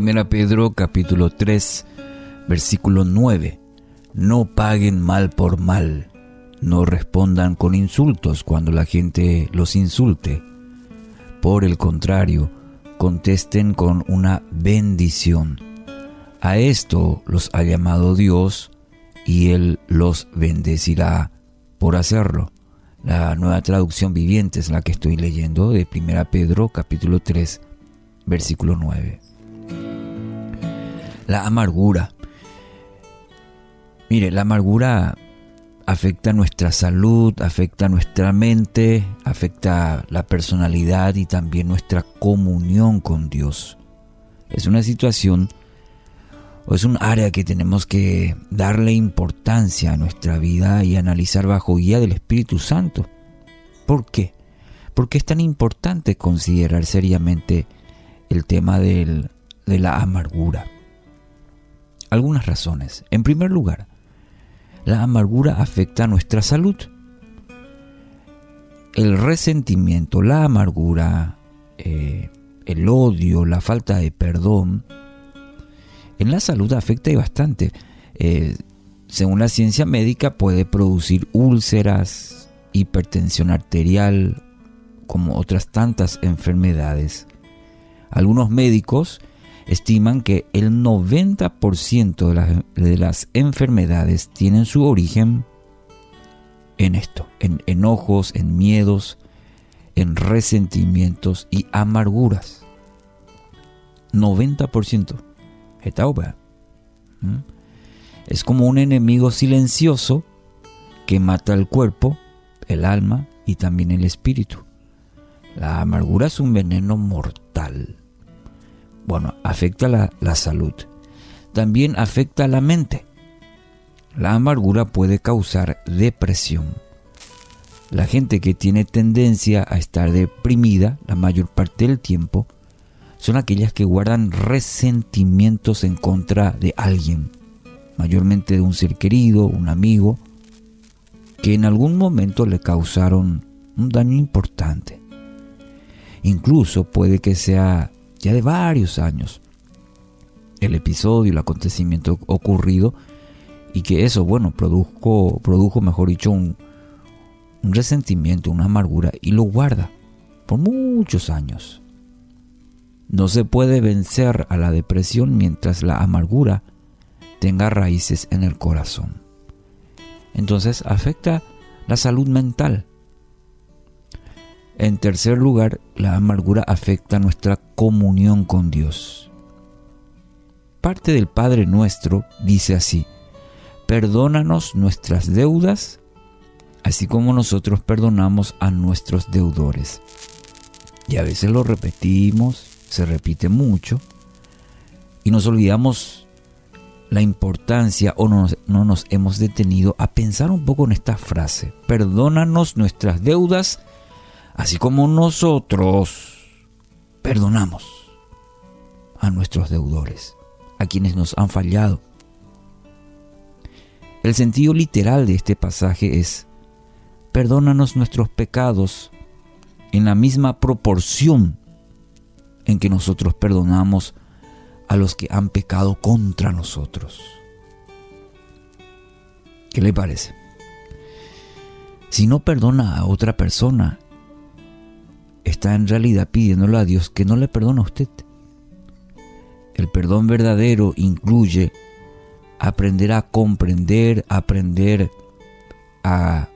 1 Pedro capítulo 3, versículo 9. No paguen mal por mal, no respondan con insultos cuando la gente los insulte. Por el contrario, contesten con una bendición. A esto los ha llamado Dios y Él los bendecirá por hacerlo. La nueva traducción viviente es la que estoy leyendo de 1 Pedro capítulo 3, versículo 9 la amargura. Mire, la amargura afecta nuestra salud, afecta nuestra mente, afecta la personalidad y también nuestra comunión con Dios. Es una situación o es un área que tenemos que darle importancia a nuestra vida y analizar bajo guía del Espíritu Santo. ¿Por qué? Porque es tan importante considerar seriamente el tema de la amargura algunas razones. En primer lugar, la amargura afecta a nuestra salud. El resentimiento, la amargura, eh, el odio, la falta de perdón, en la salud afecta y bastante. Eh, según la ciencia médica puede producir úlceras, hipertensión arterial, como otras tantas enfermedades. Algunos médicos estiman que el 90% de las, de las enfermedades tienen su origen en esto, en enojos, en miedos, en resentimientos y amarguras. 90%. ¿Mm? Es como un enemigo silencioso que mata el cuerpo, el alma y también el espíritu. La amargura es un veneno mortal bueno, afecta la, la salud. También afecta la mente. La amargura puede causar depresión. La gente que tiene tendencia a estar deprimida la mayor parte del tiempo son aquellas que guardan resentimientos en contra de alguien, mayormente de un ser querido, un amigo, que en algún momento le causaron un daño importante. Incluso puede que sea ya de varios años el episodio, el acontecimiento ocurrido y que eso, bueno, produjo, produjo mejor dicho, un, un resentimiento, una amargura y lo guarda por muchos años. No se puede vencer a la depresión mientras la amargura tenga raíces en el corazón. Entonces afecta la salud mental, en tercer lugar, la amargura afecta nuestra comunión con Dios. Parte del Padre nuestro dice así, perdónanos nuestras deudas, así como nosotros perdonamos a nuestros deudores. Y a veces lo repetimos, se repite mucho, y nos olvidamos la importancia o no, no nos hemos detenido a pensar un poco en esta frase, perdónanos nuestras deudas, así como nosotros perdonamos a nuestros deudores, a quienes nos han fallado. El sentido literal de este pasaje es, perdónanos nuestros pecados en la misma proporción en que nosotros perdonamos a los que han pecado contra nosotros. ¿Qué le parece? Si no perdona a otra persona, está en realidad pidiéndole a Dios que no le perdone a usted. El perdón verdadero incluye aprender a comprender, aprender a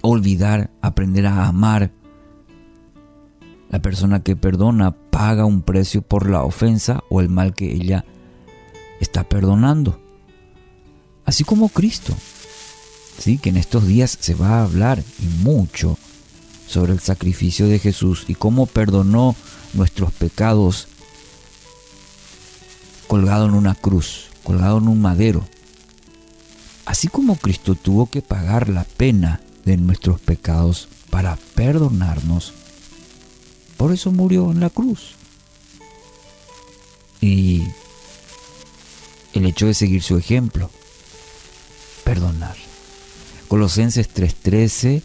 olvidar, aprender a amar. La persona que perdona paga un precio por la ofensa o el mal que ella está perdonando. Así como Cristo. Sí, que en estos días se va a hablar y mucho sobre el sacrificio de Jesús y cómo perdonó nuestros pecados colgado en una cruz, colgado en un madero. Así como Cristo tuvo que pagar la pena de nuestros pecados para perdonarnos, por eso murió en la cruz. Y el hecho de seguir su ejemplo, perdonar. Colosenses 3:13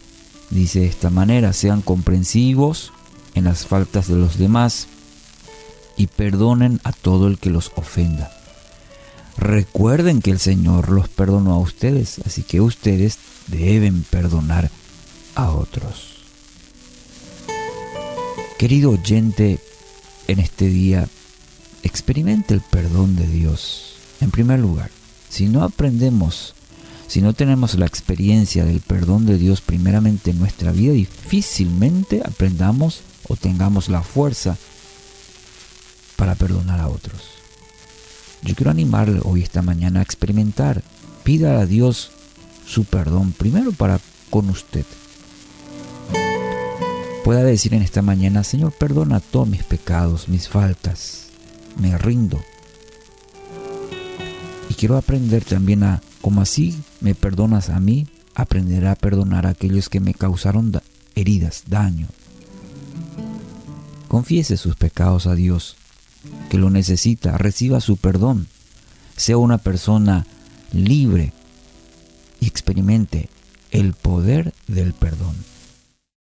Dice de esta manera, sean comprensivos en las faltas de los demás y perdonen a todo el que los ofenda. Recuerden que el Señor los perdonó a ustedes, así que ustedes deben perdonar a otros. Querido oyente, en este día experimente el perdón de Dios. En primer lugar, si no aprendemos, si no tenemos la experiencia del perdón de Dios primeramente en nuestra vida, difícilmente aprendamos o tengamos la fuerza para perdonar a otros. Yo quiero animarle hoy esta mañana a experimentar. Pida a Dios su perdón primero para con usted. Pueda decir en esta mañana, Señor, perdona todos mis pecados, mis faltas. Me rindo. Y quiero aprender también a, como así me perdonas a mí, aprender a perdonar a aquellos que me causaron heridas, daño. Confiese sus pecados a Dios que lo necesita, reciba su perdón, sea una persona libre y experimente el poder del perdón.